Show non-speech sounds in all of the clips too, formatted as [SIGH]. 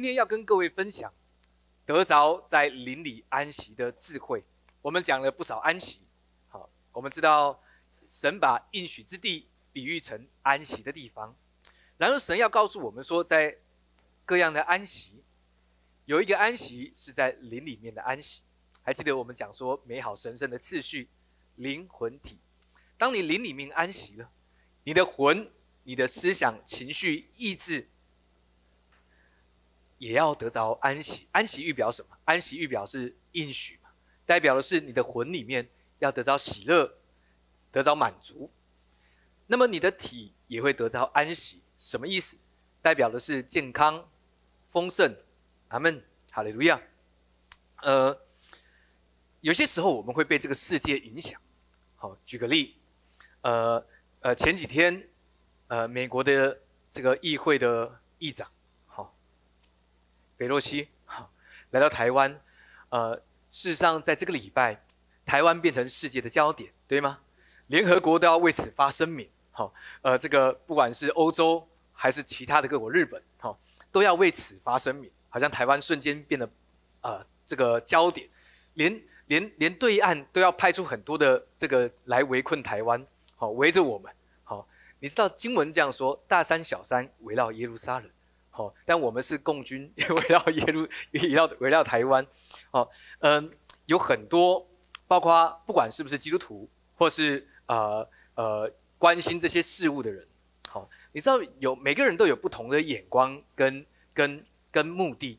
今天要跟各位分享得着在林里安息的智慧。我们讲了不少安息，好，我们知道神把应许之地比喻成安息的地方，然后神要告诉我们说，在各样的安息，有一个安息是在灵里面的安息。还记得我们讲说美好神圣的次序，灵魂体。当你灵里面安息了，你的魂、你的思想、情绪、意志。也要得着安息，安息预表什么？安息预表是应许嘛，代表的是你的魂里面要得着喜乐，得着满足。那么你的体也会得着安息，什么意思？代表的是健康、丰盛。阿门，哈利路亚。呃，有些时候我们会被这个世界影响。好，举个例，呃呃，前几天，呃，美国的这个议会的议长。北洛西，好，来到台湾，呃，事实上，在这个礼拜，台湾变成世界的焦点，对吗？联合国都要为此发声明，好，呃，这个不管是欧洲还是其他的各国，日本，好，都要为此发声明，好像台湾瞬间变得，呃，这个焦点，连连连对岸都要派出很多的这个来围困台湾，好，围着我们，好，你知道经文这样说，大山小山围绕耶路撒冷。哦，但我们是共军，[LAUGHS] 围绕耶路，围绕围绕台湾。好，嗯，有很多，包括不管是不是基督徒，或是呃呃关心这些事物的人。好，你知道有每个人都有不同的眼光跟跟跟目的。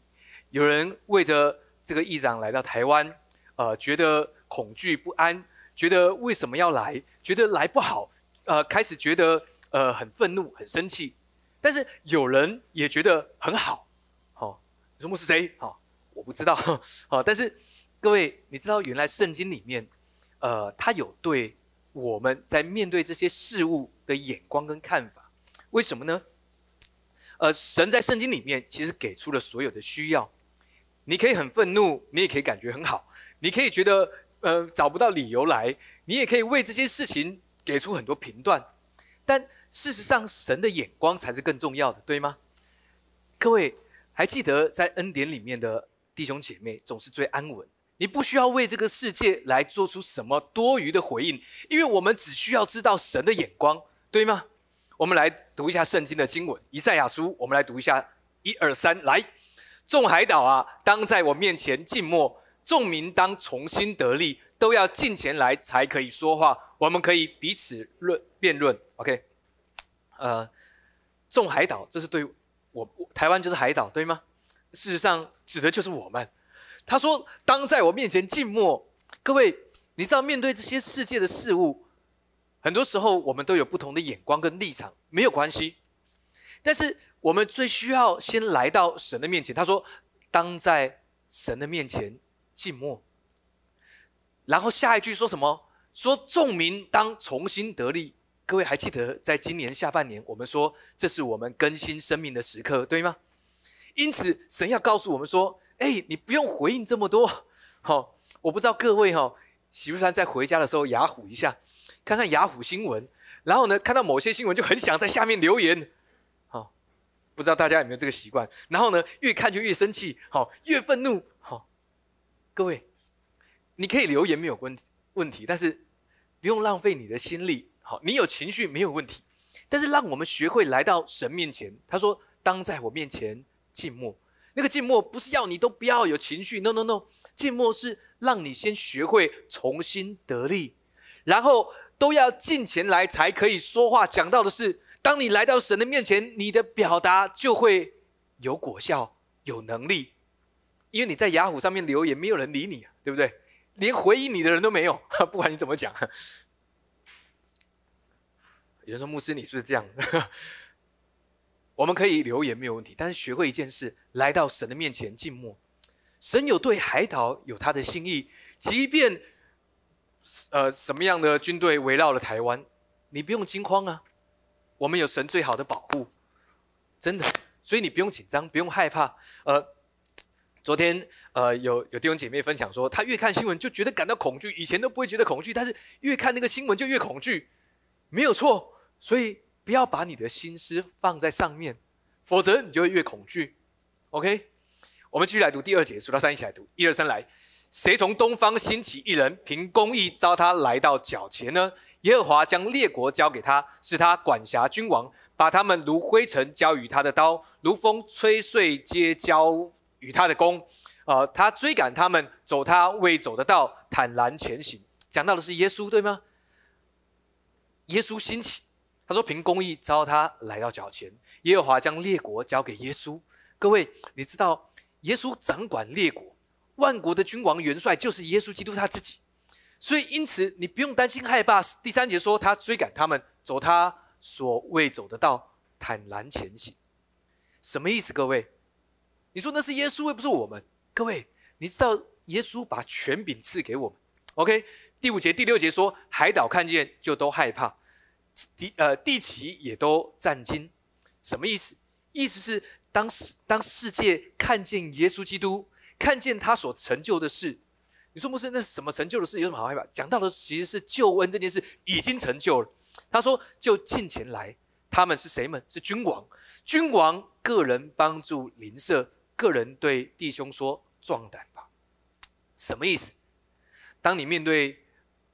有人为着这个议长来到台湾，呃，觉得恐惧不安，觉得为什么要来，觉得来不好，呃，开始觉得呃很愤怒，很生气。但是有人也觉得很好，好，你说牧师谁？好，我不知道，[LAUGHS] 好，但是各位，你知道原来圣经里面，呃，他有对我们在面对这些事物的眼光跟看法，为什么呢？呃，神在圣经里面其实给出了所有的需要，你可以很愤怒，你也可以感觉很好，你可以觉得呃找不到理由来，你也可以为这些事情给出很多评断，但。事实上，神的眼光才是更重要的，对吗？各位还记得在恩典里面的弟兄姐妹总是最安稳。你不需要为这个世界来做出什么多余的回应，因为我们只需要知道神的眼光，对吗？我们来读一下圣经的经文，以赛亚书。我们来读一下，一二三，来，众海岛啊，当在我面前静默；众民当重新得力，都要进前来才可以说话。我们可以彼此论辩论，OK。呃，众海岛，这是对我台湾就是海岛，对吗？事实上，指的就是我们。他说：“当在我面前静默。”各位，你知道面对这些世界的事物，很多时候我们都有不同的眼光跟立场，没有关系。但是我们最需要先来到神的面前。他说：“当在神的面前静默。”然后下一句说什么？说众民当重新得力。各位还记得，在今年下半年，我们说这是我们更新生命的时刻，对吗？因此，神要告诉我们说：“哎，你不用回应这么多。”好，我不知道各位哈，喜不喜欢在回家的时候雅虎一下，看看雅虎新闻，然后呢，看到某些新闻就很想在下面留言。好，不知道大家有没有这个习惯？然后呢，越看就越生气，好，越愤怒。好，各位，你可以留言没有问问题，但是不用浪费你的心力。好，你有情绪没有问题，但是让我们学会来到神面前。他说：“当在我面前静默。”那个静默不是要你都不要有情绪，no no no，静默是让你先学会重新得力，然后都要进前来才可以说话。讲到的是，当你来到神的面前，你的表达就会有果效、有能力，因为你在雅虎上面留言，没有人理你，对不对？连回应你的人都没有，[LAUGHS] 不管你怎么讲。有人说：“牧师，你是不是这样？[LAUGHS] 我们可以留言没有问题，但是学会一件事，来到神的面前静默。神有对海岛有他的心意，即便呃什么样的军队围绕了台湾，你不用惊慌啊。我们有神最好的保护，真的，所以你不用紧张，不用害怕。呃，昨天呃有有弟兄姐妹分享说，他越看新闻就觉得感到恐惧，以前都不会觉得恐惧，但是越看那个新闻就越恐惧。”没有错，所以不要把你的心思放在上面，否则你就会越恐惧。OK，我们继续来读第二节，数到三一起来读，一二三来。谁从东方兴起一人，凭公义招他来到脚前呢？耶和华将列国交给他，是他管辖君王，把他们如灰尘交与他的刀，如风吹碎皆交与他的弓。啊，他追赶他们，走他未走的道，坦然前行。讲到的是耶稣，对吗？耶稣兴起，他说凭公义招他来到脚前。耶和华将列国交给耶稣。各位，你知道耶稣掌管列国。万国的君王元帅就是耶稣基督他自己，所以因此你不用担心害怕。第三节说他追赶他们，走他所未走的道，坦然前行。什么意思？各位，你说那是耶稣，又不是我们。各位，你知道耶稣把权柄赐给我们。OK，第五节、第六节说海岛看见就都害怕，地呃地旗也都战惊。什么意思？意思是当世当世界看见耶稣基督。看见他所成就的事，你说不是那什么成就的事？有什么好害怕？讲到的其实是救恩这件事已经成就了。他说：“就近前来，他们是谁们？是君王。君王个人帮助邻舍，个人对弟兄说：壮胆吧。什么意思？当你面对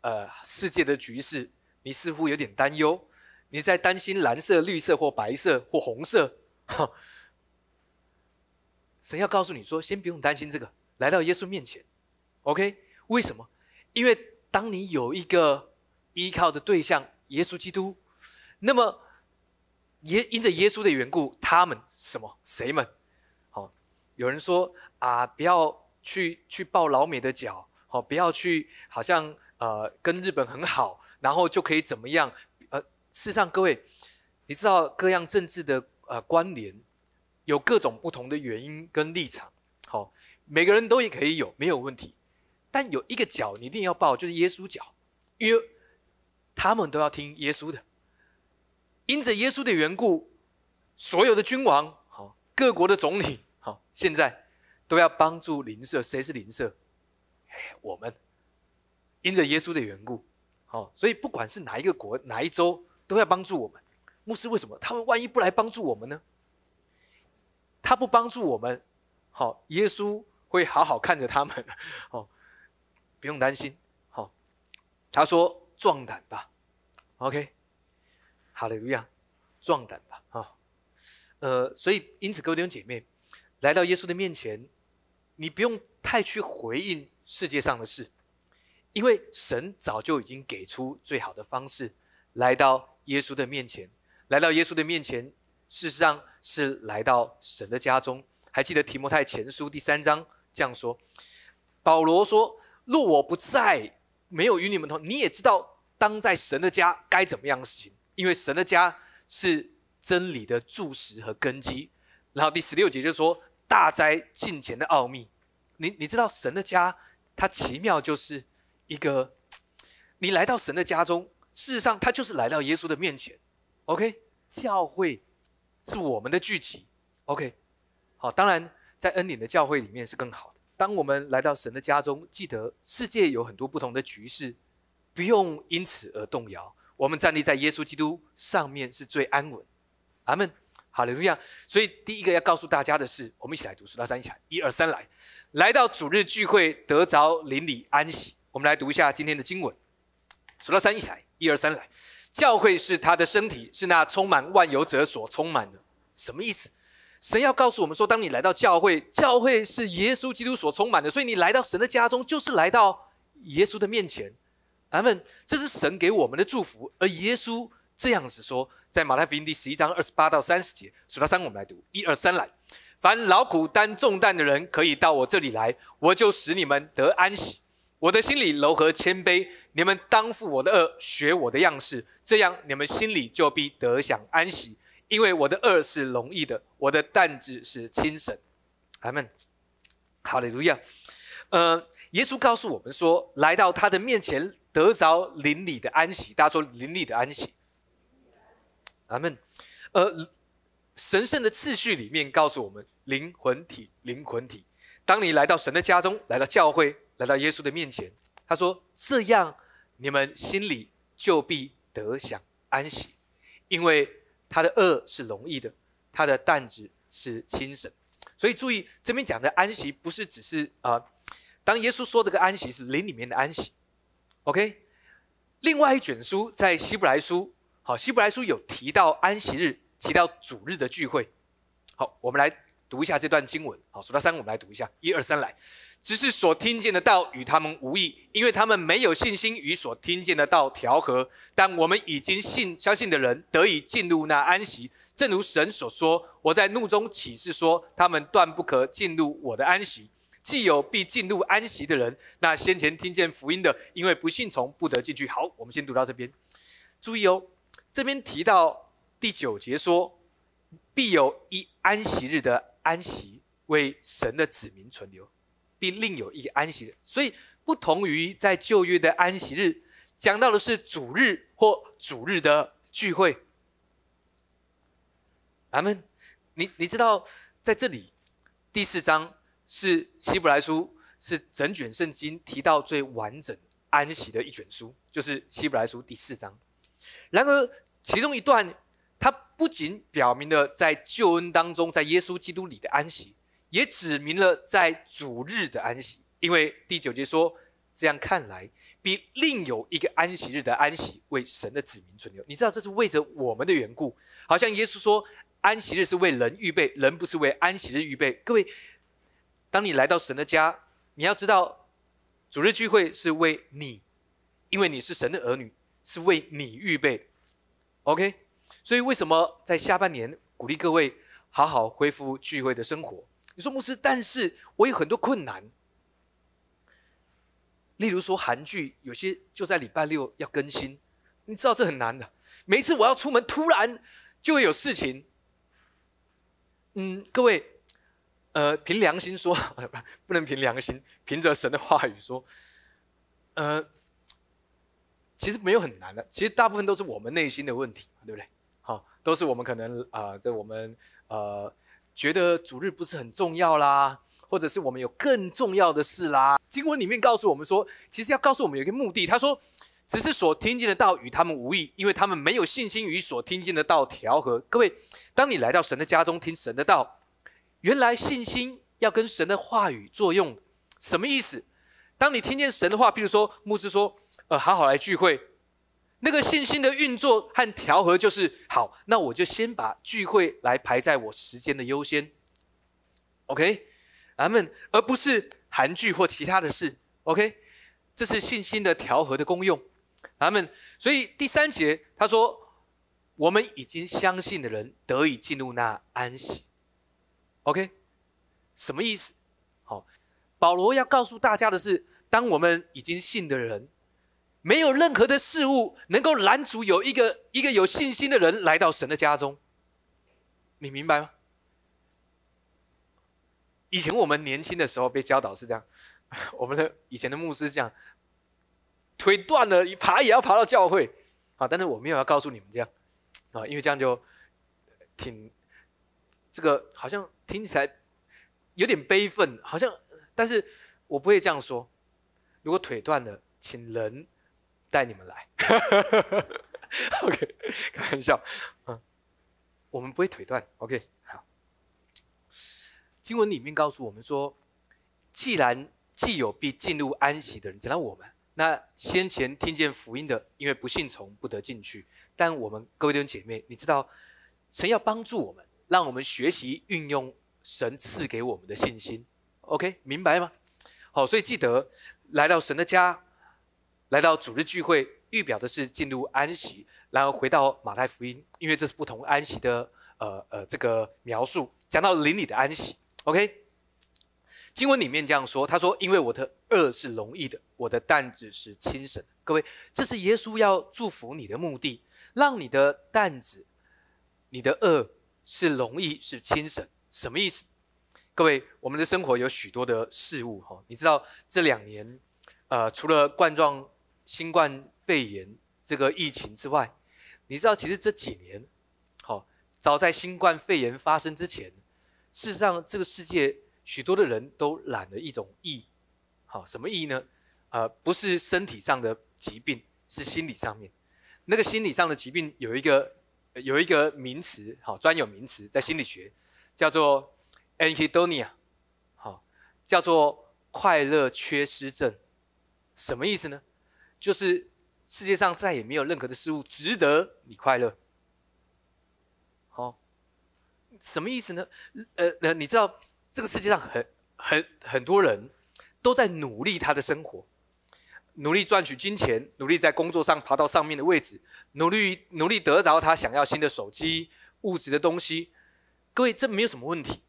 呃世界的局势，你似乎有点担忧，你在担心蓝色、绿色或白色或红色。”神要告诉你说：“先不用担心这个，来到耶稣面前，OK？为什么？因为当你有一个依靠的对象，耶稣基督，那么耶因着耶稣的缘故，他们什么谁们？好，有人说啊，不要去去抱老美的脚，好，不要去好像呃跟日本很好，然后就可以怎么样？呃，事实上，各位，你知道各样政治的呃关联。”有各种不同的原因跟立场，好，每个人都也可以有，没有问题。但有一个角你一定要抱，就是耶稣角，因为他们都要听耶稣的。因着耶稣的缘故，所有的君王，好，各国的总理，好，现在都要帮助邻舍。谁是邻舍？哎，我们。因着耶稣的缘故，好，所以不管是哪一个国、哪一州，都要帮助我们。牧师为什么？他们万一不来帮助我们呢？他不帮助我们，好，耶稣会好好看着他们，好，不用担心，好。他说：“壮胆吧，OK，好的，路亚，壮胆吧，啊，呃，所以因此，各位弟兄姐妹，来到耶稣的面前，你不用太去回应世界上的事，因为神早就已经给出最好的方式，来到耶稣的面前，来到耶稣的面前。”事实上是来到神的家中。还记得提摩太前书第三章这样说：保罗说：“若我不在，没有与你们同，你也知道当在神的家该怎么样的事情，因为神的家是真理的柱石和根基。”然后第十六节就说：“大灾近前的奥秘！你你知道神的家，它奇妙就是一个，你来到神的家中，事实上他就是来到耶稣的面前。OK，教会。是我们的聚集，OK，好，当然在恩典的教会里面是更好的。当我们来到神的家中，记得世界有很多不同的局势，不用因此而动摇。我们站立在耶稣基督上面是最安稳。阿门，好利路亚。所以第一个要告诉大家的是，我们一起来读数到三一起来，一二三来，来到主日聚会得着邻里安息。我们来读一下今天的经文，数到三一起来，一二三来。教会是他的身体，是那充满万有者所充满的。什么意思？神要告诉我们说，当你来到教会，教会是耶稣基督所充满的，所以你来到神的家中，就是来到耶稣的面前。阿门。这是神给我们的祝福。而耶稣这样子说，在马太福音第十一章二十八到三十节，数到三，我们来读，一二三来。凡劳苦担重担的人，可以到我这里来，我就使你们得安息。我的心里柔和谦卑，你们当负我的恶，学我的样式，这样你们心里就必得享安息。因为我的恶是容易的，我的担子是轻省。阿门。哈利路亚。呃，耶稣告诉我们说，来到他的面前得着邻里的安息。大家说邻里的安息。阿门。呃，神圣的次序里面告诉我们，灵魂体，灵魂体。当你来到神的家中，来到教会。来到耶稣的面前，他说：“这样你们心里就必得享安息，因为他的恶是容易的，他的担子是轻省。”所以注意这边讲的安息，不是只是啊，当耶稣说这个安息是灵里面的安息，OK。另外一卷书在希伯来书，好，希伯来书有提到安息日，提到主日的聚会。好，我们来读一下这段经文。好，数到三，我们来读一下，一二三，来。只是所听见的道与他们无异，因为他们没有信心与所听见的道调和。但我们已经信相信的人得以进入那安息，正如神所说：“我在怒中起誓说，他们断不可进入我的安息。”既有必进入安息的人，那先前听见福音的，因为不信从，不得进去。好，我们先读到这边。注意哦，这边提到第九节说，必有一安息日的安息为神的子民存留，并另有一个安息日。所以，不同于在旧约的安息日，讲到的是主日或主日的聚会。阿门。你你知道在这里第四章。是希伯来书，是整卷圣经提到最完整安息的一卷书，就是希伯来书第四章。然而，其中一段，它不仅表明了在救恩当中，在耶稣基督里的安息，也指明了在主日的安息。因为第九节说：“这样看来，比另有一个安息日的安息为神的子民存留。”你知道，这是为着我们的缘故。好像耶稣说：“安息日是为人预备，人不是为安息日预备。”各位。当你来到神的家，你要知道，主日聚会是为你，因为你是神的儿女，是为你预备。OK，所以为什么在下半年鼓励各位好好恢复聚会的生活？你说牧师，但是我有很多困难，例如说韩剧有些就在礼拜六要更新，你知道这很难的。每一次我要出门，突然就会有事情。嗯，各位。呃，凭良心说，[LAUGHS] 不能凭良心，凭着神的话语说，呃，其实没有很难的，其实大部分都是我们内心的问题，对不对？都是我们可能啊，在我们呃觉得主日不是很重要啦，或者是我们有更重要的事啦。经文里面告诉我们说，其实要告诉我们有一个目的，他说，只是所听见的道与他们无异，因为他们没有信心与所听见的道调和。各位，当你来到神的家中听神的道。原来信心要跟神的话语作用，什么意思？当你听见神的话，比如说牧师说：“呃，好好来聚会。”那个信心的运作和调和就是好。那我就先把聚会来排在我时间的优先。OK，阿门。而不是韩剧或其他的事。OK，这是信心的调和的功用。阿门。所以第三节他说：“我们已经相信的人得以进入那安息。” OK，什么意思？好，保罗要告诉大家的是，当我们已经信的人，没有任何的事物能够拦阻有一个一个有信心的人来到神的家中。你明白吗？以前我们年轻的时候被教导是这样，[LAUGHS] 我们的以前的牧师讲，腿断了爬也要爬到教会。啊，但是我没有要告诉你们这样，啊，因为这样就挺。这个好像听起来有点悲愤，好像，但是我不会这样说。如果腿断了，请人带你们来。[LAUGHS] OK，开玩笑，嗯，我们不会腿断。OK，好。经文里面告诉我们说，既然既有必进入安息的人，讲到我们，那先前听见福音的，因为不信从，不得进去。但我们各位弟兄姐妹，你知道，神要帮助我们。让我们学习运用神赐给我们的信心，OK，明白吗？好，所以记得来到神的家，来到主日聚会，预表的是进入安息，然后回到马太福音，因为这是不同安息的呃呃这个描述，讲到邻里的安息，OK。经文里面这样说，他说：“因为我的恶是容易的，我的担子是轻省。”各位，这是耶稣要祝福你的目的，让你的担子、你的恶。是容易是轻省，什么意思？各位，我们的生活有许多的事物哈，你知道这两年，呃，除了冠状新冠肺炎这个疫情之外，你知道其实这几年，好，早在新冠肺炎发生之前，事实上这个世界许多的人都染了一种疫，好，什么疫呢？呃，不是身体上的疾病，是心理上面，那个心理上的疾病有一个。有一个名词，好专有名词，在心理学叫做 anhedonia，好，叫做快乐缺失症。什么意思呢？就是世界上再也没有任何的事物值得你快乐。好，什么意思呢？呃呃，你知道这个世界上很很很多人都在努力他的生活。努力赚取金钱，努力在工作上爬到上面的位置，努力努力得着他想要新的手机、物质的东西。各位，这没有什么问题。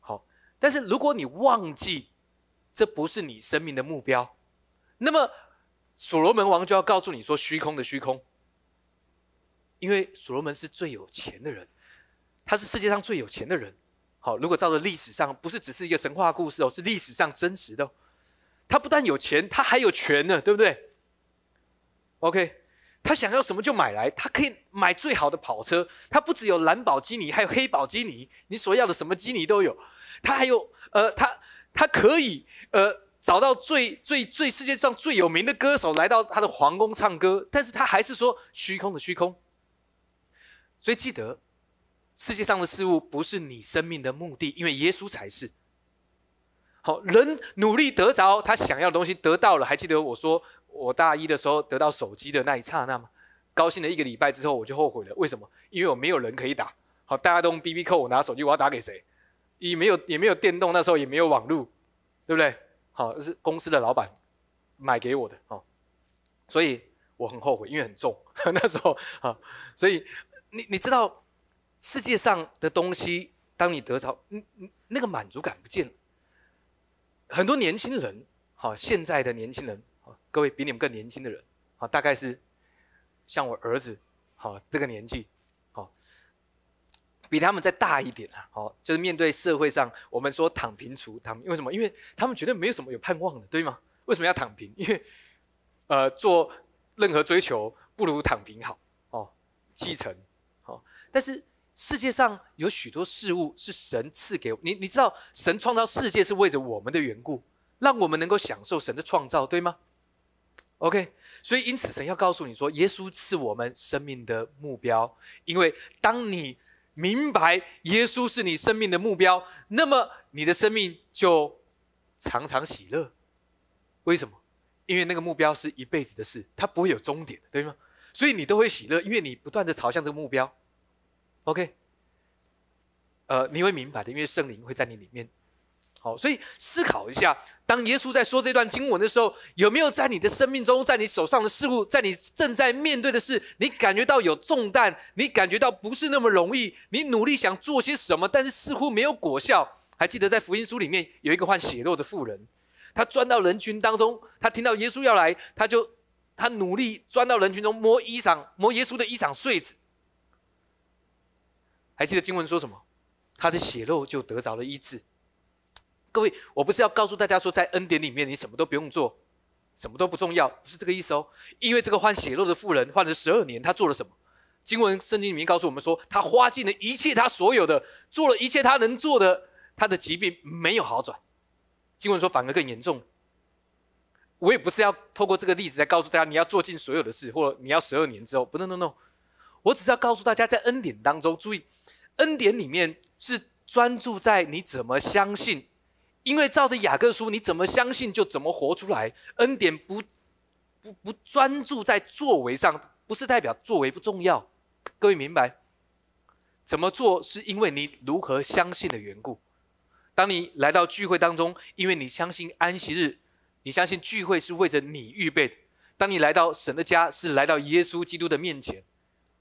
好，但是如果你忘记这不是你生命的目标，那么所罗门王就要告诉你说：虚空的虚空。因为所罗门是最有钱的人，他是世界上最有钱的人。好，如果照着历史上，不是只是一个神话故事哦，是历史上真实的。他不但有钱，他还有权呢，对不对？OK，他想要什么就买来，他可以买最好的跑车。他不只有蓝宝基尼，还有黑宝基尼，你所要的什么基尼都有。他还有呃，他他可以呃找到最最最世界上最有名的歌手来到他的皇宫唱歌，但是他还是说虚空的虚空。所以记得，世界上的事物不是你生命的目的，因为耶稣才是。好，人努力得着他想要的东西，得到了。还记得我说我大一的时候得到手机的那一刹那吗？高兴了一个礼拜之后，我就后悔了。为什么？因为我没有人可以打。好，大家都用 BB 扣，我拿手机，我要打给谁？也没有也没有电动，那时候也没有网络，对不对？好，是公司的老板买给我的。哦，所以我很后悔，因为很重 [LAUGHS] 那时候啊。所以你你知道世界上的东西，当你得着，嗯嗯，那个满足感不见了。很多年轻人，好，现在的年轻人，好，各位比你们更年轻的人，好，大概是像我儿子，好，这个年纪，比他们再大一点啊，好，就是面对社会上，我们说躺平族，他们因为什么？因为他们觉得没有什么有盼望的，对吗？为什么要躺平？因为，呃，做任何追求不如躺平好，哦，继承，好，但是。世界上有许多事物是神赐给你，你知道神创造世界是为着我们的缘故，让我们能够享受神的创造，对吗？OK，所以因此神要告诉你说，耶稣是我们生命的目标，因为当你明白耶稣是你生命的目标，那么你的生命就常常喜乐。为什么？因为那个目标是一辈子的事，它不会有终点，对吗？所以你都会喜乐，因为你不断的朝向这个目标。OK，呃，你会明白的，因为圣灵会在你里面。好，所以思考一下，当耶稣在说这段经文的时候，有没有在你的生命中，在你手上的事物，在你正在面对的事，你感觉到有重担，你感觉到不是那么容易，你努力想做些什么，但是似乎没有果效。还记得在福音书里面有一个患血肉的妇人，她钻到人群当中，她听到耶稣要来，她就她努力钻到人群中摸衣裳，摸耶稣的衣裳穗子。还记得经文说什么？他的血肉就得着了医治。各位，我不是要告诉大家说，在恩典里面你什么都不用做，什么都不重要，不是这个意思哦。因为这个患血肉的妇人患了十二年，他做了什么？经文圣经里面告诉我们说，他花尽了一切他所有的，做了一切他能做的，他的疾病没有好转。经文说反而更严重。我也不是要透过这个例子来告诉大家你要做尽所有的事，或者你要十二年之后，不，no no no。我只是要告诉大家，在恩典当中注意。恩典里面是专注在你怎么相信，因为照着雅各书，你怎么相信就怎么活出来。恩典不不不专注在作为上，不是代表作为不重要。各位明白？怎么做是因为你如何相信的缘故。当你来到聚会当中，因为你相信安息日，你相信聚会是为着你预备的。当你来到神的家，是来到耶稣基督的面前。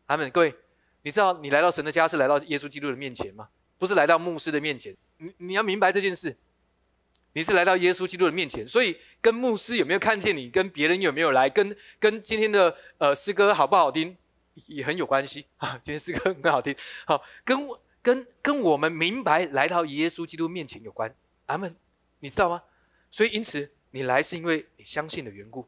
阿门，各位。你知道你来到神的家是来到耶稣基督的面前吗？不是来到牧师的面前。你你要明白这件事，你是来到耶稣基督的面前。所以跟牧师有没有看见你，跟别人有没有来，跟跟今天的呃诗歌好不好听也很有关系 [LAUGHS] 啊。今天诗歌很好听，好跟跟跟我们明白来到耶稣基督面前有关。阿门，你知道吗？所以因此你来是因为你相信的缘故。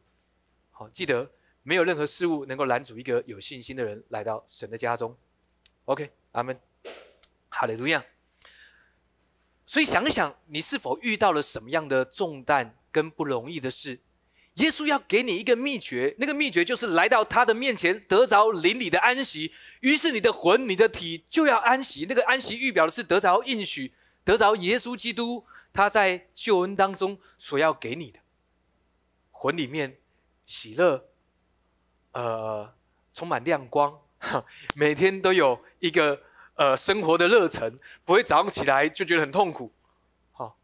好，记得没有任何事物能够拦阻一个有信心的人来到神的家中。OK，阿门，哈利路亚。所以想一想，你是否遇到了什么样的重担跟不容易的事？耶稣要给你一个秘诀，那个秘诀就是来到他的面前，得着灵里的安息。于是你的魂、你的体就要安息。那个安息预表的是得着应许，得着耶稣基督他在救恩当中所要给你的魂里面喜乐，呃，充满亮光，每天都有一个呃生活的热忱，不会早上起来就觉得很痛苦。好，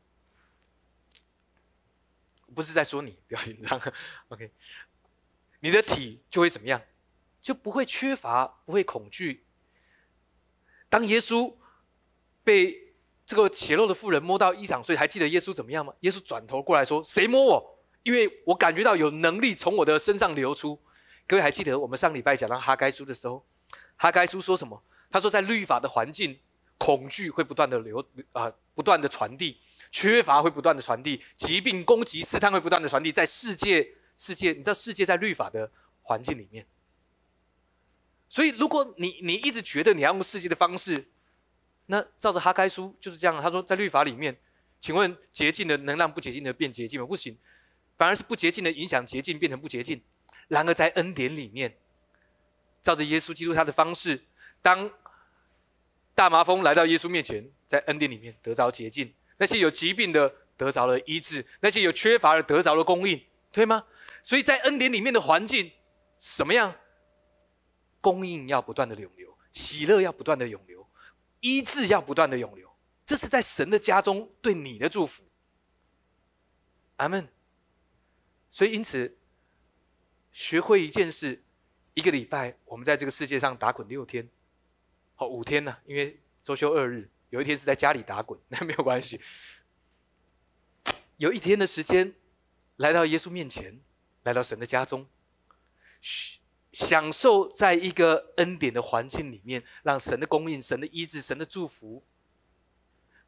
不是在说你，不要紧张。OK，你的体就会怎么样？就不会缺乏，不会恐惧。当耶稣被这个血肉的妇人摸到衣裳，所以还记得耶稣怎么样吗？耶稣转头过来说：“谁摸我？因为我感觉到有能力从我的身上流出。”各位还记得我们上礼拜讲到哈该书的时候，哈该书说什么？他说，在律法的环境，恐惧会不断的流啊，不断的传递，缺乏会不断的传递，疾病攻击试探会不断的传递，在世界世界，你知道世界在律法的环境里面。所以，如果你你一直觉得你要用世界的方式，那照着哈该书就是这样。他说，在律法里面，请问洁净的能让不洁净的变洁净吗？不行，反而是不洁净的影响洁净，变成不洁净。然而在恩典里面，照着耶稣基督他的方式，当大麻风来到耶稣面前，在恩典里面得着洁净；那些有疾病的得着了医治；那些有缺乏的得着了供应，对吗？所以在恩典里面的环境什么样？供应要不断的涌流，喜乐要不断的涌流，医治要不断的涌流，这是在神的家中对你的祝福。阿门。所以因此。学会一件事，一个礼拜，我们在这个世界上打滚六天，好五天呢，因为周休二日，有一天是在家里打滚，[LAUGHS] 那没有关系。有一天的时间，来到耶稣面前，来到神的家中，享受在一个恩典的环境里面，让神的供应、神的医治、神的祝福，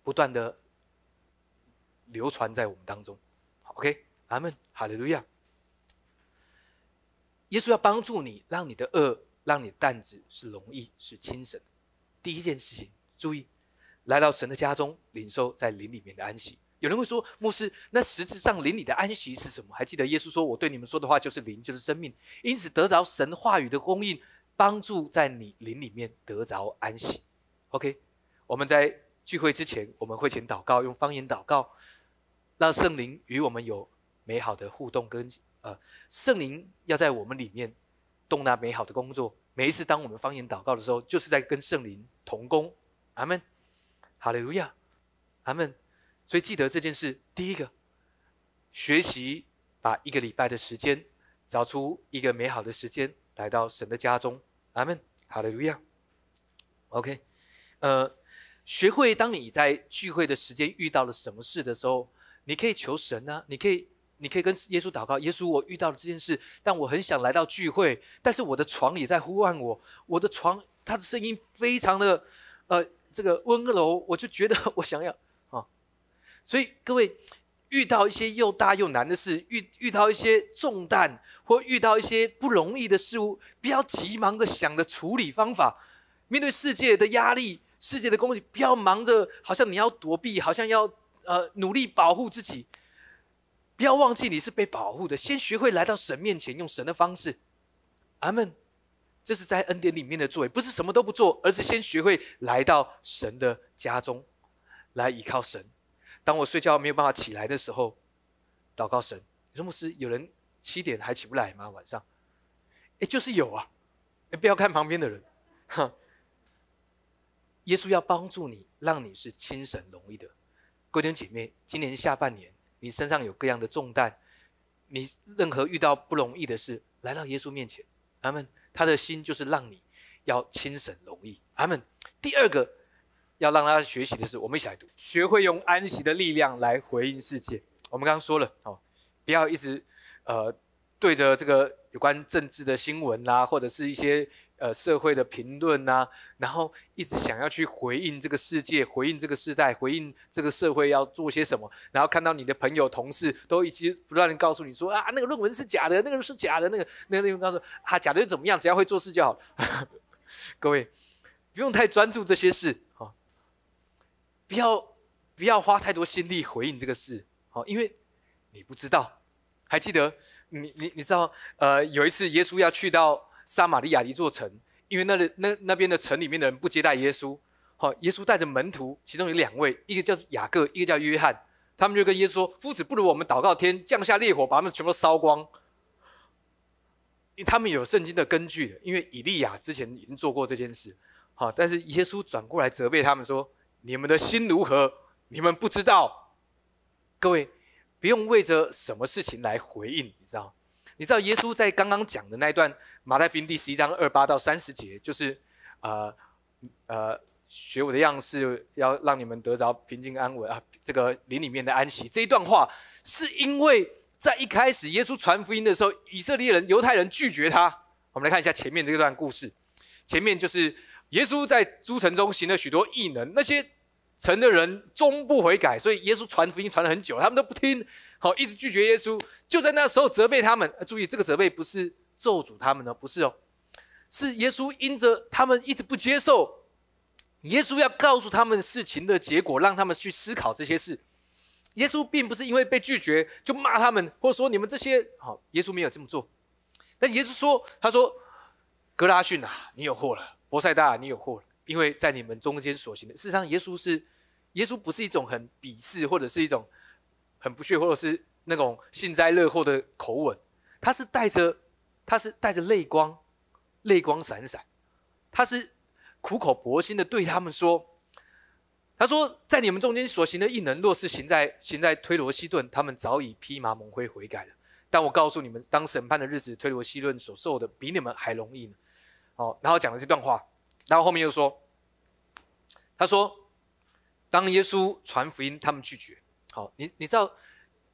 不断的流传在我们当中。OK，阿门，哈利路亚。耶稣要帮助你，让你的恶，让你的担子是容易，是轻省。第一件事情，注意，来到神的家中，领受在灵里面的安息。有人会说，牧师，那实质上灵里的安息是什么？还记得耶稣说：“我对你们说的话就是灵，就是生命。”因此，得着神话语的供应，帮助在你灵里面得着安息。OK，我们在聚会之前，我们会前祷告，用方言祷告，让圣灵与我们有美好的互动跟。呃，圣灵要在我们里面动那美好的工作。每一次当我们方言祷告的时候，就是在跟圣灵同工。阿门，哈利路亚，阿门。所以记得这件事，第一个，学习把一个礼拜的时间找出一个美好的时间来到神的家中。阿门，哈利路亚。OK，呃，学会当你在聚会的时间遇到了什么事的时候，你可以求神呢，你可以。你可以跟耶稣祷告，耶稣，我遇到了这件事，但我很想来到聚会，但是我的床也在呼唤我，我的床，他的声音非常的，呃，这个温柔，我就觉得我想要啊，所以各位遇到一些又大又难的事，遇遇到一些重担，或遇到一些不容易的事物，不要急忙的想着处理方法，面对世界的压力，世界的攻击，不要忙着好像你要躲避，好像要呃努力保护自己。不要忘记你是被保护的，先学会来到神面前，用神的方式。阿门。这是在恩典里面的作为，不是什么都不做，而是先学会来到神的家中，来依靠神。当我睡觉没有办法起来的时候，祷告神。你说牧师，有人七点还起不来吗？晚上？哎，就是有啊。哎，不要看旁边的人。哈。耶稣要帮助你，让你是轻省容易的。各位弟兄姐妹，今年下半年。你身上有各样的重担，你任何遇到不容易的事，来到耶稣面前，阿门。他的心就是让你要轻省容易，阿门。第二个要让他学习的是，我们一起来读，学会用安息的力量来回应世界。我们刚刚说了哦，不要一直呃对着这个有关政治的新闻啦，或者是一些。呃，社会的评论呐，然后一直想要去回应这个世界，回应这个时代，回应这个社会要做些什么。然后看到你的朋友、同事都一直不断的告诉你说啊，那个论文是假的，那个是假的，那个那个内容告诉啊，假的又怎么样？只要会做事就好。[LAUGHS] 各位不用太专注这些事啊，不要不要花太多心力回应这个事好，因为你不知道。还记得你你你知道呃，有一次耶稣要去到。撒玛利亚一座城，因为那里那那边的城里面的人不接待耶稣，好，耶稣带着门徒，其中有两位，一个叫雅各，一个叫约翰，他们就跟耶稣说：“夫子，不如我们祷告天降下烈火，把他们全部烧光。”因为他们有圣经的根据的，因为以利亚之前已经做过这件事。好，但是耶稣转过来责备他们说：“你们的心如何？你们不知道。”各位不用为着什么事情来回应，你知道？你知道耶稣在刚刚讲的那一段马太福音第十一章二八到三十节，就是呃呃。学我的样式，要让你们得着平静安稳啊！这个林里面的安息，这一段话是因为在一开始耶稣传福音的时候，以色列人、犹太人拒绝他。我们来看一下前面这段故事。前面就是耶稣在诸城中行了许多异能，那些城的人终不悔改，所以耶稣传福音传了很久，他们都不听，好，一直拒绝耶稣。就在那时候责备他们。注意，这个责备不是咒诅他们呢，不是哦，是耶稣因着他们一直不接受。耶稣要告诉他们事情的结果，让他们去思考这些事。耶稣并不是因为被拒绝就骂他们，或者说你们这些好。耶稣没有这么做。但耶稣说：“他说，格拉逊啊，你有祸了；博塞大，你有祸了，因为在你们中间所行的。事实上，耶稣是耶稣，不是一种很鄙视或者是一种很不屑，或者是那种幸灾乐祸的口吻。他是带着他是带着泪光，泪光闪闪，他是。”苦口婆心的对他们说：“他说，在你们中间所行的异能，若是行在行在推罗西顿，他们早已披麻蒙灰悔改了。但我告诉你们，当审判的日子，推罗西顿所受的比你们还容易呢。”好，然后讲了这段话，然后后面又说：“他说，当耶稣传福音，他们拒绝。好，你你知道，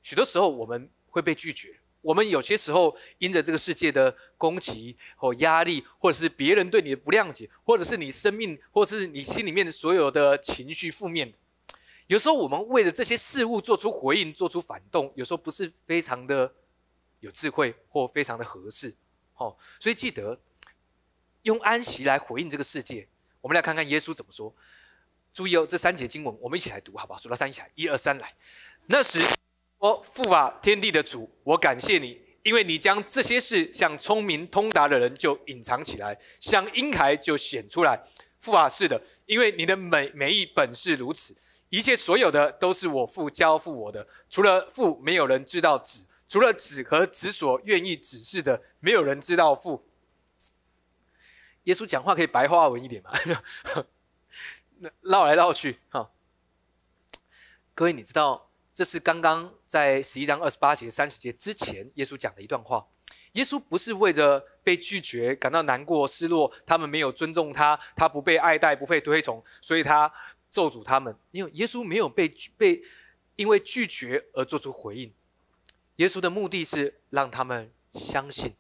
许多时候我们会被拒绝。”我们有些时候因着这个世界的攻击或压力，或者是别人对你的不谅解，或者是你生命，或者是你心里面的所有的情绪负面，有时候我们为了这些事物做出回应，做出反动，有时候不是非常的有智慧或非常的合适。好，所以记得用安息来回应这个世界。我们来看看耶稣怎么说。注意哦，这三节经文我们一起来读，好不好？数到三一起来，一二三，来。那时。我父啊，天地的主，我感谢你，因为你将这些事向聪明通达的人就隐藏起来，向婴孩就显出来。父啊，是的，因为你的美美意本是如此，一切所有的都是我父交付我的，除了父，没有人知道子；除了子和子所愿意指示的，没有人知道父。耶稣讲话可以白话文一点吗？[LAUGHS] 那绕来绕去，哈，各位，你知道？这是刚刚在十一章二十八节、三十节之前，耶稣讲的一段话。耶稣不是为着被拒绝感到难过、失落，他们没有尊重他，他不被爱戴、不被推崇，所以他咒诅他们。因为耶稣没有被被因为拒绝而做出回应。耶稣的目的是让他们相信。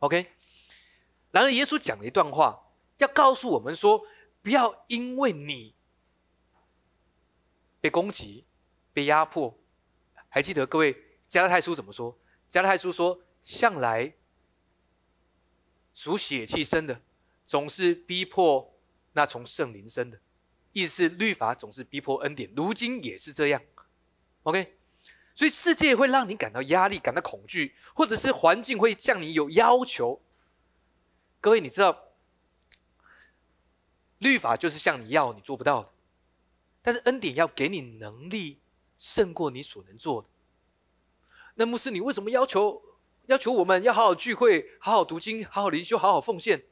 OK。然而，耶稣讲了一段话，要告诉我们说：不要因为你被攻击。被压迫，还记得各位加拉太书怎么说？加拉太书说：“向来属血气生的，总是逼迫那从圣灵生的。”意思是律法总是逼迫恩典，如今也是这样。OK，所以世界会让你感到压力、感到恐惧，或者是环境会向你有要求。各位，你知道律法就是向你要你做不到的，但是恩典要给你能力。胜过你所能做的。那牧师，你为什么要求要求我们要好好聚会、好好读经、好好灵修、好好奉献？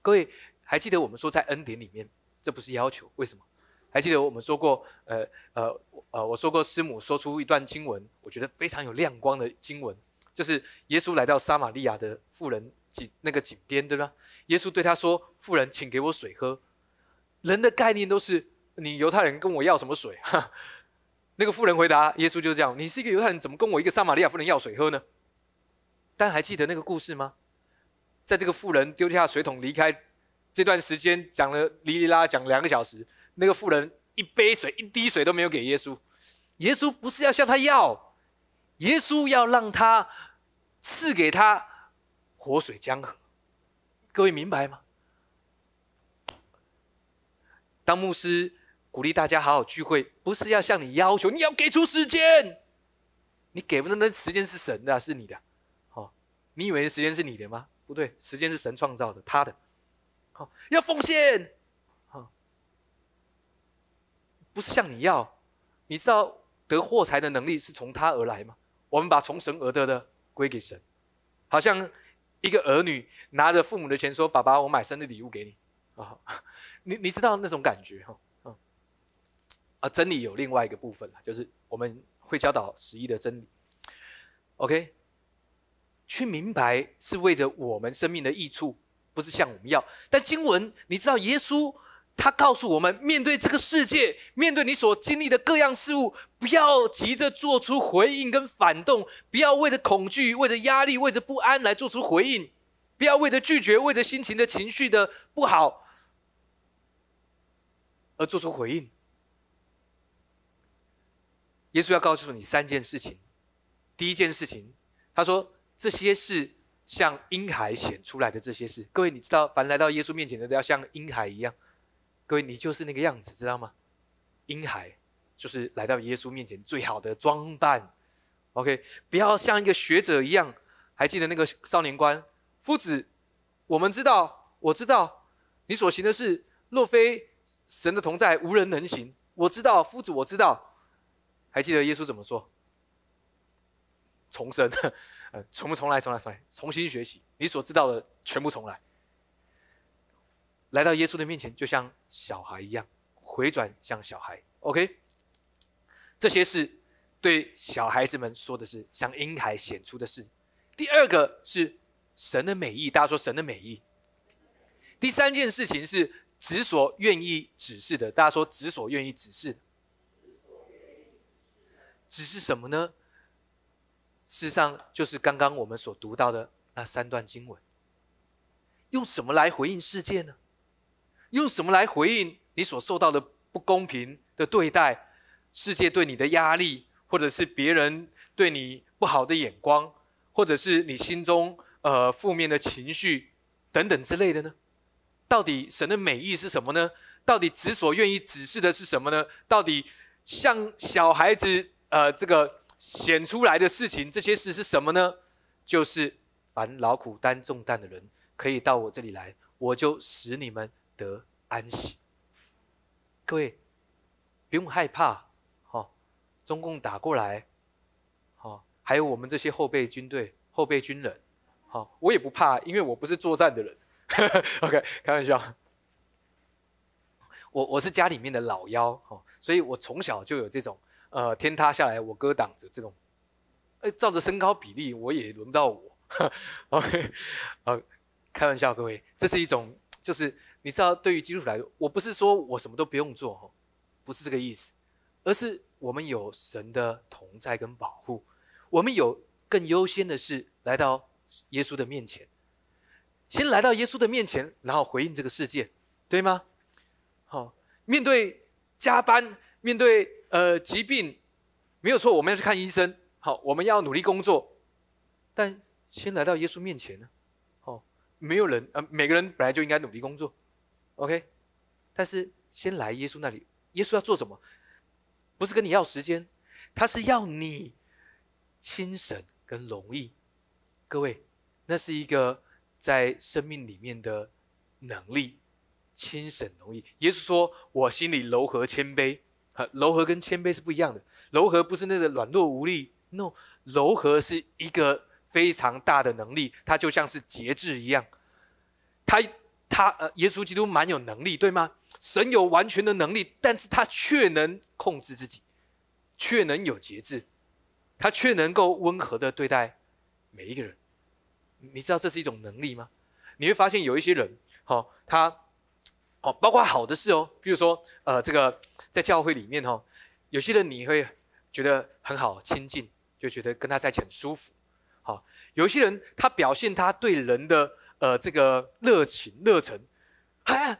各位还记得我们说在恩典里面，这不是要求，为什么？还记得我们说过，呃呃呃，我说过师母说出一段经文，我觉得非常有亮光的经文，就是耶稣来到撒玛利亚的妇人井那个井边，对吧？耶稣对他说：“妇人，请给我水喝。”人的概念都是你犹太人跟我要什么水？[LAUGHS] 那个妇人回答耶稣就是这样：“你是一个犹太人，怎么跟我一个撒玛利亚妇人要水喝呢？”但还记得那个故事吗？在这个妇人丢下水桶离开这段时间，讲了哩哩啦讲两个小时，那个妇人一杯水、一滴水都没有给耶稣。耶稣不是要向他要，耶稣要让他赐给他活水江河。各位明白吗？当牧师。鼓励大家好好聚会，不是要向你要求，你要给出时间。你给不的那时间是神的，是你的。好，你以为时间是你的吗？不对，时间是神创造的，他的。好，要奉献。好，不是向你要。你知道得货财的能力是从他而来吗？我们把从神而得的归给神，好像一个儿女拿着父母的钱说：“爸爸，我买生日礼物给你。”啊，[LAUGHS] 你你知道那种感觉哈？嗯，啊，真理有另外一个部分，就是我们会教导十一的真理。OK，去明白是为着我们生命的益处，不是向我们要。但经文，你知道耶稣。他告诉我们：面对这个世界，面对你所经历的各样事物，不要急着做出回应跟反动，不要为着恐惧、为着压力、为着不安来做出回应，不要为着拒绝、为着心情的情绪的不好而做出回应。耶稣要告诉你三件事情。第一件事情，他说：“这些是像婴孩显出来的这些事。”各位，你知道，凡来到耶稣面前的，都要像婴孩一样。各位，你就是那个样子，知道吗？婴孩就是来到耶稣面前最好的装扮。OK，不要像一个学者一样。还记得那个少年官夫子？我们知道，我知道，你所行的事，若非神的同在，无人能行。我知道，夫子，我知道。还记得耶稣怎么说？重生，[LAUGHS] 呃，重不重来？重来，重来，重新学习。你所知道的全部重来。来到耶稣的面前，就像小孩一样，回转向小孩。OK，这些是对小孩子们说的是像婴孩显出的事。第二个是神的美意，大家说神的美意。第三件事情是子所愿意指示的，大家说子所愿意指示的。指示什么呢？事实上就是刚刚我们所读到的那三段经文。用什么来回应世界呢？用什么来回应你所受到的不公平的对待？世界对你的压力，或者是别人对你不好的眼光，或者是你心中呃负面的情绪等等之类的呢？到底神的美意是什么呢？到底子所愿意指示的是什么呢？到底像小孩子呃这个显出来的事情，这些事是什么呢？就是凡劳苦担重担的人，可以到我这里来，我就使你们。得安息，各位不用害怕，哈，中共打过来，好，还有我们这些后备军队、后备军人，好，我也不怕，因为我不是作战的人。[LAUGHS] OK，开玩笑，我我是家里面的老幺，哈，所以我从小就有这种，呃，天塌下来我哥挡着这种，哎，照着身高比例，我也轮不到我。[LAUGHS] OK，呃，开玩笑，各位，这是一种，就是。你知道，对于基督徒来说，我不是说我什么都不用做，不是这个意思，而是我们有神的同在跟保护，我们有更优先的是来到耶稣的面前，先来到耶稣的面前，然后回应这个世界，对吗？好，面对加班，面对呃疾病，没有错，我们要去看医生，好，我们要努力工作，但先来到耶稣面前呢，哦，没有人，呃，每个人本来就应该努力工作。OK，但是先来耶稣那里，耶稣要做什么？不是跟你要时间，他是要你亲神跟容易。各位，那是一个在生命里面的能力，亲神容易。耶稣说：“我心里柔和谦卑。”啊，柔和跟谦卑是不一样的。柔和不是那个软弱无力，no，柔和是一个非常大的能力，它就像是节制一样，它。他呃，耶稣基督蛮有能力，对吗？神有完全的能力，但是他却能控制自己，却能有节制，他却能够温和的对待每一个人。你知道这是一种能力吗？你会发现有一些人，哈，他哦，包括好的事哦，比如说呃，这个在教会里面哈，有些人你会觉得很好亲近，就觉得跟他在一起很舒服。好，有些人他表现他对人的。呃，这个热情、热忱，哎，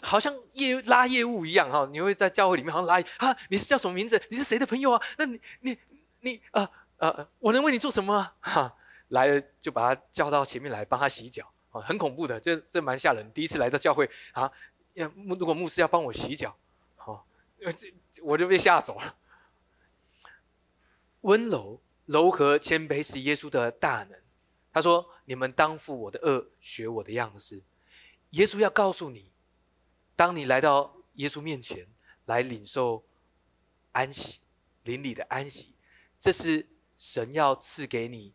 好像业拉业务一样哈。你会在教会里面好像拉啊，你是叫什么名字？你是谁的朋友啊？那你、你、你呃呃，我能为你做什么？[LAUGHS] 哈，来了就把他叫到前面来帮他洗脚啊，很恐怖的，这这蛮吓人。第一次来到教会啊，要如果牧师要帮我洗脚，好，这我就被吓走了。温柔、柔和、谦卑是耶稣的大能。他说：“你们当负我的恶，学我的样式。”耶稣要告诉你，当你来到耶稣面前，来领受安息，邻里的安息，这是神要赐给你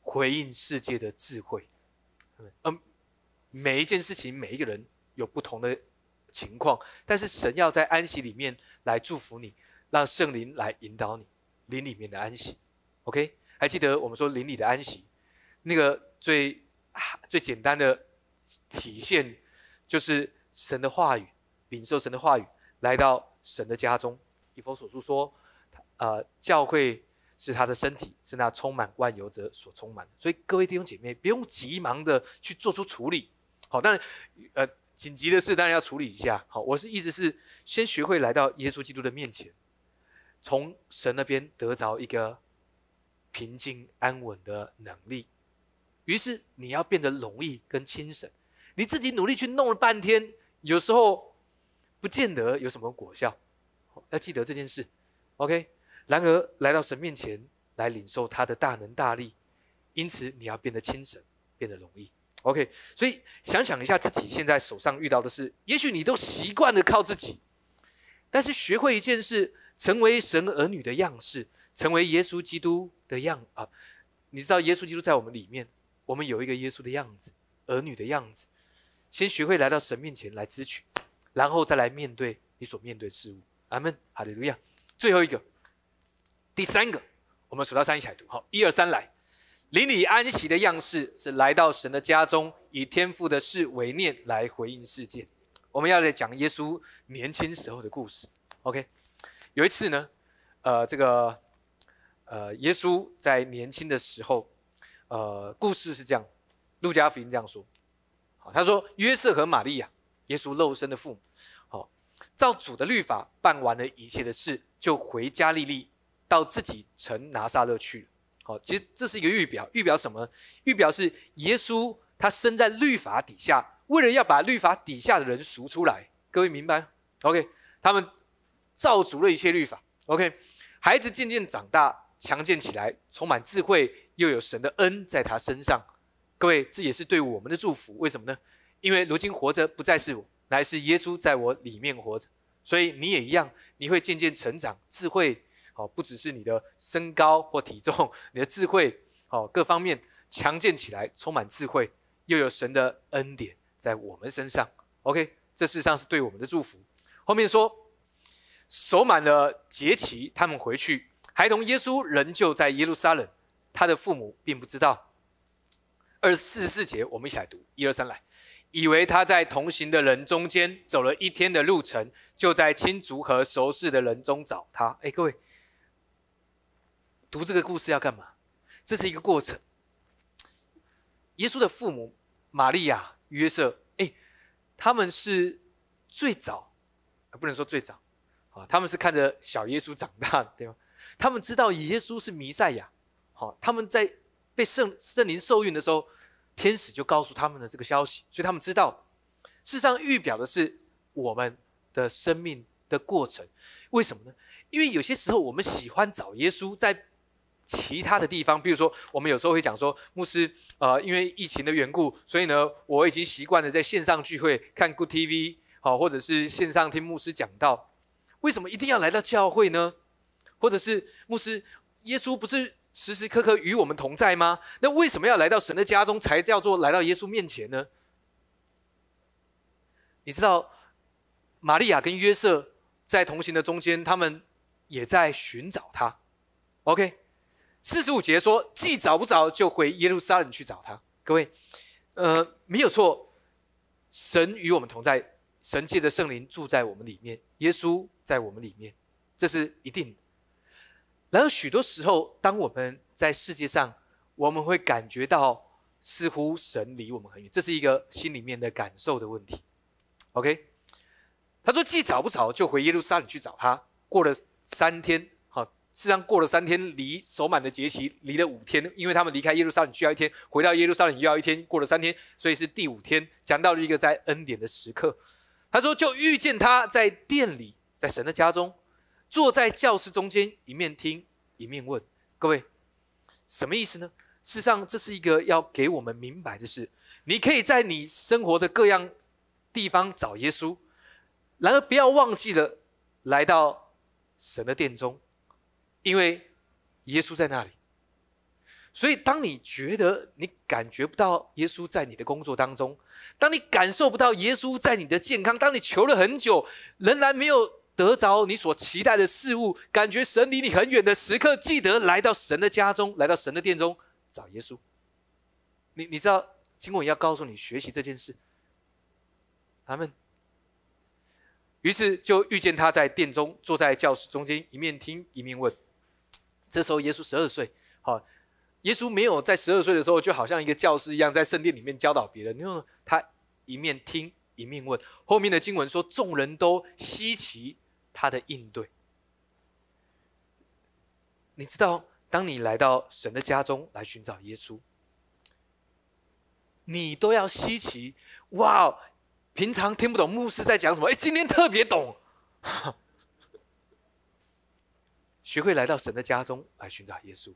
回应世界的智慧。嗯，每一件事情，每一个人有不同的情况，但是神要在安息里面来祝福你，让圣灵来引导你灵里面的安息。OK，还记得我们说灵里的安息，那个最最简单的体现就是神的话语，领受神的话语，来到神的家中。以佛所述说，呃，教会。是他的身体，是那充满万有者所充满的。所以各位弟兄姐妹，不用急忙的去做出处理。好，当然，呃，紧急的事当然要处理一下。好，我是意思是，先学会来到耶稣基督的面前，从神那边得着一个平静安稳的能力。于是你要变得容易跟轻省。你自己努力去弄了半天，有时候不见得有什么果效。要记得这件事。OK。然而来到神面前来领受他的大能大力，因此你要变得轻省，变得容易。OK，所以想想一下自己现在手上遇到的事，也许你都习惯了靠自己，但是学会一件事，成为神儿女的样式，成为耶稣基督的样啊！你知道耶稣基督在我们里面，我们有一个耶稣的样子，儿女的样子。先学会来到神面前来支取，然后再来面对你所面对事物。阿门，哈利路亚。最后一个。第三个，我们数到三一起来读。好，一二三，来，邻里安息的样式是来到神的家中，以天父的事为念来回应世界。我们要来讲耶稣年轻时候的故事。OK，有一次呢，呃，这个，呃，耶稣在年轻的时候，呃，故事是这样，路加福音这样说。好，他说约瑟和玛利亚，耶稣肉身的父母，好，照主的律法办完了一切的事，就回加利利。到自己城拿撒勒去，好，其实这是一个预表，预表什么？预表是耶稣他生在律法底下，为了要把律法底下的人赎出来。各位明白？OK，他们造足了一切律法。OK，孩子渐渐长大，强健起来，充满智慧，又有神的恩在他身上。各位，这也是对我们的祝福。为什么呢？因为如今活着不再是我，乃是耶稣在我里面活着。所以你也一样，你会渐渐成长，智慧。哦，不只是你的身高或体重，你的智慧，哦，各方面强健起来，充满智慧，又有神的恩典在我们身上。OK，这事实上是对我们的祝福。后面说，守满了节期，他们回去，孩童耶稣仍旧在耶路撒冷，他的父母并不知道。二十四节，我们一起来读，一二三，来，以为他在同行的人中间走了一天的路程，就在亲族和熟识的人中找他。哎，各位。读这个故事要干嘛？这是一个过程。耶稣的父母玛利亚、约瑟，哎，他们是最早，不能说最早，啊，他们是看着小耶稣长大的，对吗？他们知道耶稣是弥赛亚，好，他们在被圣圣灵受孕的时候，天使就告诉他们的这个消息，所以他们知道，事实上预表的是我们的生命的过程。为什么呢？因为有些时候我们喜欢找耶稣在。其他的地方，比如说，我们有时候会讲说，牧师，呃，因为疫情的缘故，所以呢，我已经习惯了在线上聚会，看 Good TV，好，或者是线上听牧师讲道。为什么一定要来到教会呢？或者是牧师，耶稣不是时时刻刻与我们同在吗？那为什么要来到神的家中才叫做来到耶稣面前呢？你知道，玛利亚跟约瑟在同行的中间，他们也在寻找他。OK。四十五节说：“既找不着，就回耶路撒冷去找他。”各位，呃，没有错，神与我们同在，神借着圣灵住在我们里面，耶稣在我们里面，这是一定的。然而，许多时候，当我们在世界上，我们会感觉到似乎神离我们很远，这是一个心里面的感受的问题。OK，他说：“既找不着，就回耶路撒冷去找他。”过了三天。事实上，过了三天，离守满的节期离了五天，因为他们离开耶路撒冷需要一天，回到耶路撒冷又要一天，过了三天，所以是第五天，讲到了一个在恩典的时刻。他说：“就遇见他在店里，在神的家中，坐在教室中间，一面听一面问。”各位，什么意思呢？事实上，这是一个要给我们明白的事。你可以在你生活的各样地方找耶稣，然而不要忘记了来到神的殿中，因为耶稣在那里。所以，当你觉得你感觉不到耶稣在你的工作当中，当你感受不到耶稣在你的健康，当你求了很久仍然没有得着你所期待的事物，感觉神离你很远的时刻，记得来到神的家中，来到神的殿中找耶稣。你你知道经文要告诉你学习这件事，他们于是就遇见他在殿中坐在教室中间，一面听一面问。这时候耶稣十二岁，好。耶稣没有在十二岁的时候，就好像一个教师一样，在圣殿里面教导别人。因为他一面听一面问。后面的经文说，众人都稀奇他的应对。你知道，当你来到神的家中来寻找耶稣，你都要稀奇。哇，平常听不懂牧师在讲什么，哎，今天特别懂。[LAUGHS] 学会来到神的家中来寻找耶稣。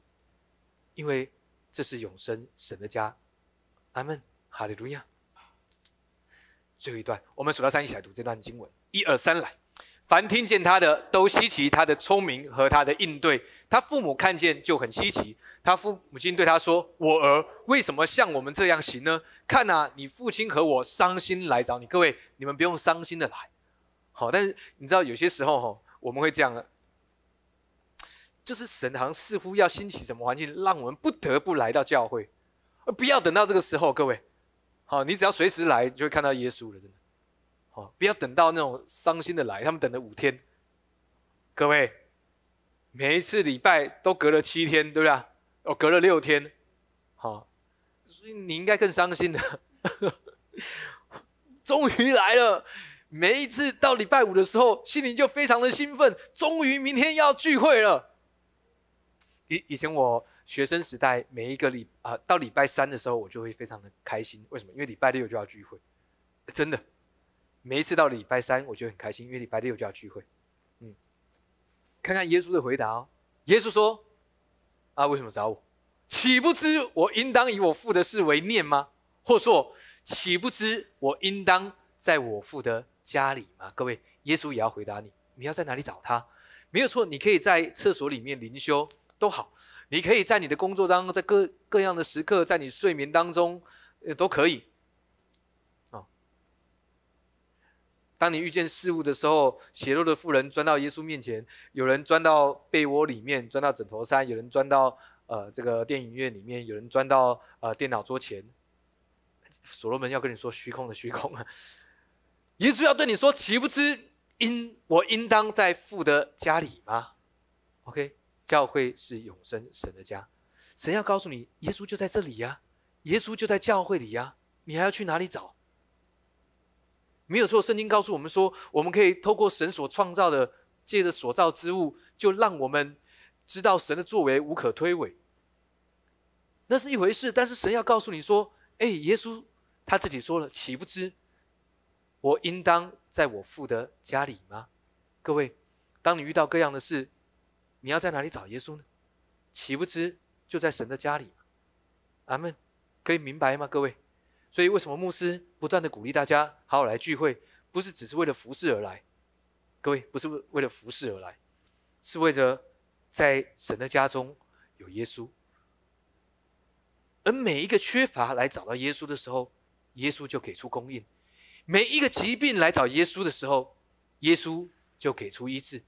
因为这是永生神的家，阿门，哈利路亚。最后一段，我们数到三一起来读这段经文。一二三，来！凡听见他的，都稀奇他的聪明和他的应对。他父母看见就很稀奇。他父母亲对他说：“我儿，为什么像我们这样行呢？看呐，你父亲和我伤心来找你。各位，你们不用伤心的来。好，但是你知道有些时候哈，我们会这样。”就是神好像似乎要兴起什么环境，让我们不得不来到教会，而不要等到这个时候。各位，好，你只要随时来，就会看到耶稣了。真的，哦，不要等到那种伤心的来。他们等了五天，各位，每一次礼拜都隔了七天，对不对？哦，隔了六天，好，所以你应该更伤心的。[LAUGHS] 终于来了，每一次到礼拜五的时候，心里就非常的兴奋，终于明天要聚会了。以以前我学生时代，每一个礼啊到礼拜三的时候，我就会非常的开心。为什么？因为礼拜六就要聚会，真的。每一次到礼拜三，我就很开心，因为礼拜六就要聚会。嗯，看看耶稣的回答哦。耶稣说：“啊，为什么找我？岂不知我应当以我父的事为念吗？或说，岂不知我应当在我父的家里吗？”各位，耶稣也要回答你：你要在哪里找他？没有错，你可以在厕所里面灵修。都好，你可以在你的工作当中，在各各样的时刻，在你睡眠当中，呃，都可以。啊，当你遇见事物的时候，血肉的妇人钻到耶稣面前，有人钻到被窝里面，钻到枕头山，有人钻到呃这个电影院里面，有人钻到呃电脑桌前。所罗门要跟你说虚空的虚空啊，耶稣要对你说，岂不知应我应当在父的家里吗？OK。教会是永生神的家，神要告诉你，耶稣就在这里呀，耶稣就在教会里呀，你还要去哪里找？没有错，圣经告诉我们说，我们可以透过神所创造的，借着所造之物，就让我们知道神的作为无可推诿。那是一回事，但是神要告诉你说，哎，耶稣他自己说了，岂不知我应当在我父的家里吗？各位，当你遇到各样的事，你要在哪里找耶稣呢？岂不知就在神的家里阿门，可以明白吗，各位？所以为什么牧师不断的鼓励大家好好来聚会，不是只是为了服侍而来？各位，不是为了服侍而来，是为着在神的家中有耶稣。而每一个缺乏来找到耶稣的时候，耶稣就给出供应；每一个疾病来找耶稣的时候，耶稣就给出医治。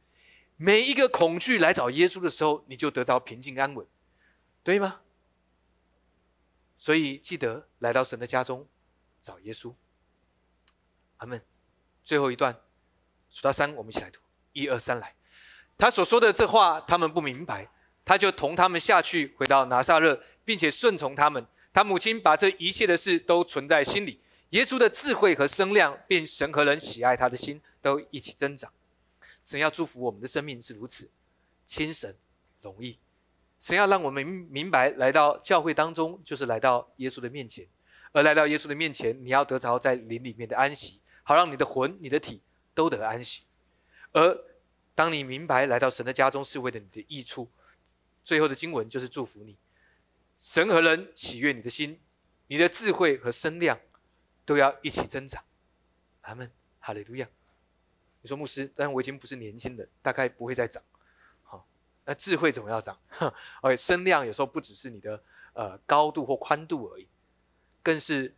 每一个恐惧来找耶稣的时候，你就得到平静安稳，对吗？所以记得来到神的家中找耶稣。阿门。最后一段，数到三，我们一起来读。一二三，来。他所说的这话，他们不明白，他就同他们下去，回到拿撒勒，并且顺从他们。他母亲把这一切的事都存在心里。耶稣的智慧和声量，并神和人喜爱他的心，都一起增长。神要祝福我们的生命是如此，亲神容易。神要让我们明白，来到教会当中就是来到耶稣的面前，而来到耶稣的面前，你要得着在灵里面的安息，好让你的魂、你的体都得安息。而当你明白来到神的家中是为了你的益处，最后的经文就是祝福你，神和人喜悦你的心，你的智慧和声量都要一起增长。阿门，哈利路亚。你说牧师，但我已经不是年轻人，大概不会再长。那智慧总要长。[LAUGHS] OK，声量有时候不只是你的呃高度或宽度而已，更是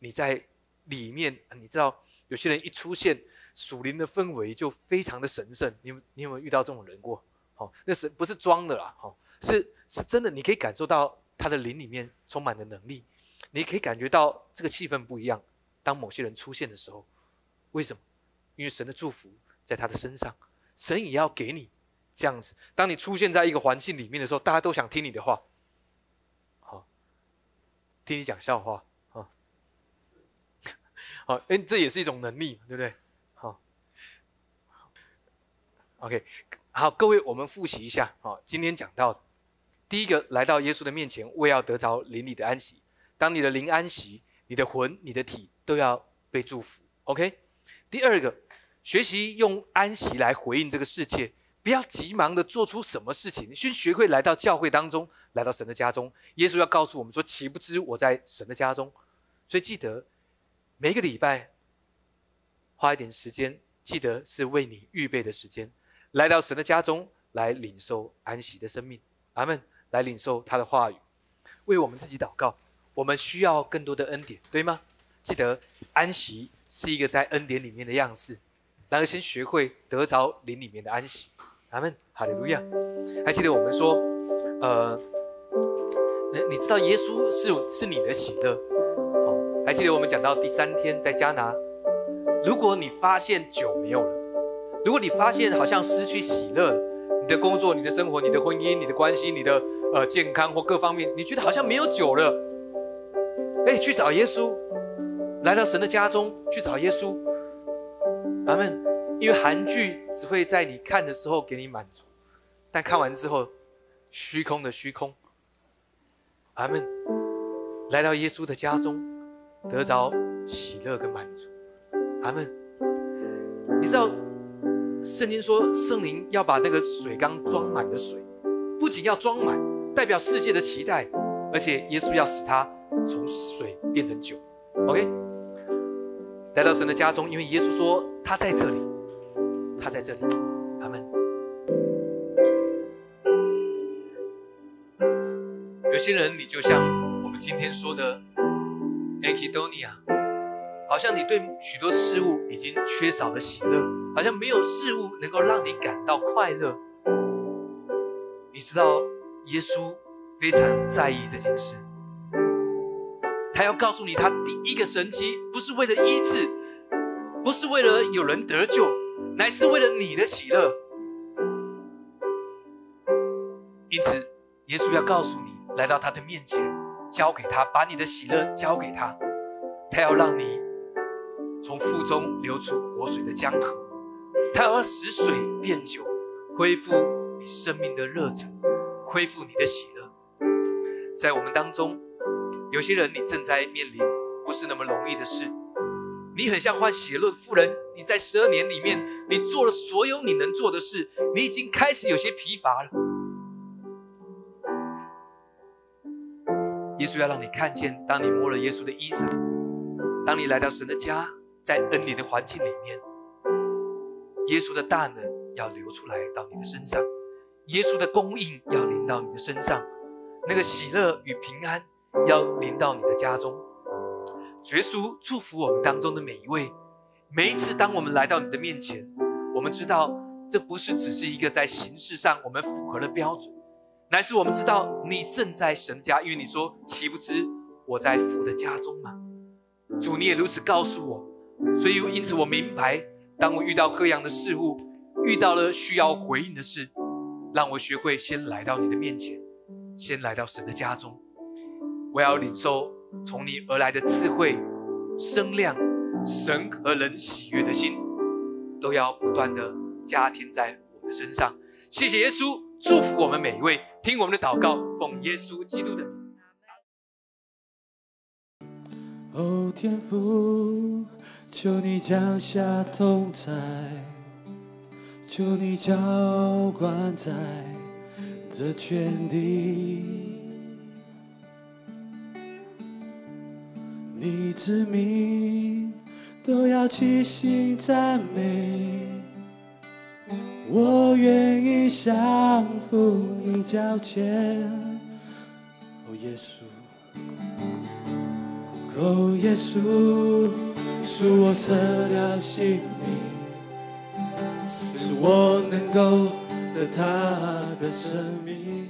你在里面。你知道，有些人一出现，属灵的氛围就非常的神圣。你你有没有遇到这种人过？好，那是不是装的啦？好，是是真的，你可以感受到他的灵里面充满的能力，你可以感觉到这个气氛不一样。当某些人出现的时候，为什么？因为神的祝福在他的身上，神也要给你这样子。当你出现在一个环境里面的时候，大家都想听你的话，好，听你讲笑话，啊，好，[LAUGHS] 哎，这也是一种能力，对不对？好，OK，好，各位，我们复习一下，好，今天讲到的，第一个，来到耶稣的面前，为要得着灵里的安息。当你的灵安息，你的魂、你的体都要被祝福，OK。第二个。学习用安息来回应这个世界，不要急忙的做出什么事情，先学会来到教会当中，来到神的家中。耶稣要告诉我们说：“岂不知我在神的家中？”所以记得每个礼拜花一点时间，记得是为你预备的时间，来到神的家中来领受安息的生命。阿门！来领受他的话语，为我们自己祷告。我们需要更多的恩典，对吗？记得安息是一个在恩典里面的样式。然后先学会得着灵里面的安息，阿门，哈利路亚。还记得我们说，呃，你你知道耶稣是是你的喜乐，好，还记得我们讲到第三天在加拿，如果你发现酒没有了，如果你发现好像失去喜乐，你的工作、你的生活、你的婚姻、你的关系、你的呃健康或各方面，你觉得好像没有酒了，哎，去找耶稣，来到神的家中去找耶稣。阿门。因为韩剧只会在你看的时候给你满足，但看完之后，虚空的虚空。阿门。来到耶稣的家中，得着喜乐跟满足。阿门。你知道，圣经说圣灵要把那个水缸装满的水，不仅要装满，代表世界的期待，而且耶稣要使它从水变成酒。OK。来到神的家中，因为耶稣说他在这里，他在这里，阿门。有些人，你就像我们今天说的 a k i d o n i a 好像你对许多事物已经缺少了喜乐，好像没有事物能够让你感到快乐。你知道，耶稣非常在意这件事。他要告诉你，他第一个神迹不是为了医治，不是为了有人得救，乃是为了你的喜乐。因此，耶稣要告诉你，来到他的面前，交给他，把你的喜乐交给他。他要让你从腹中流出活水的江河，他要使水变酒，恢复你生命的热忱，恢复你的喜乐。在我们当中。有些人，你正在面临不是那么容易的事，你很像患血论妇人。你在十二年里面，你做了所有你能做的事，你已经开始有些疲乏了。耶稣要让你看见，当你摸了耶稣的衣裳，当你来到神的家，在恩典的环境里面，耶稣的大能要流出来到你的身上，耶稣的供应要临到你的身上，那个喜乐与平安。要临到你的家中，耶稣祝福我们当中的每一位。每一次当我们来到你的面前，我们知道这不是只是一个在形式上我们符合的标准，乃是我们知道你正在神家，因为你说岂不知我在父的家中吗？主，你也如此告诉我，所以因此我明白，当我遇到各样的事物，遇到了需要回应的事，让我学会先来到你的面前，先来到神的家中。我要领受从你而来的智慧、声量、神和人喜悦的心，都要不断的加添在我的身上。谢谢耶稣，祝福我们每一位，听我们的祷告，奉耶稣基督的名。哦，天父，求你降下同在，求你浇灌在这全地。你之名都要齐心赞美，我愿意降服你脚前。哦，耶稣，哦，耶稣，是我舍掉性命，使我能够得他的生命。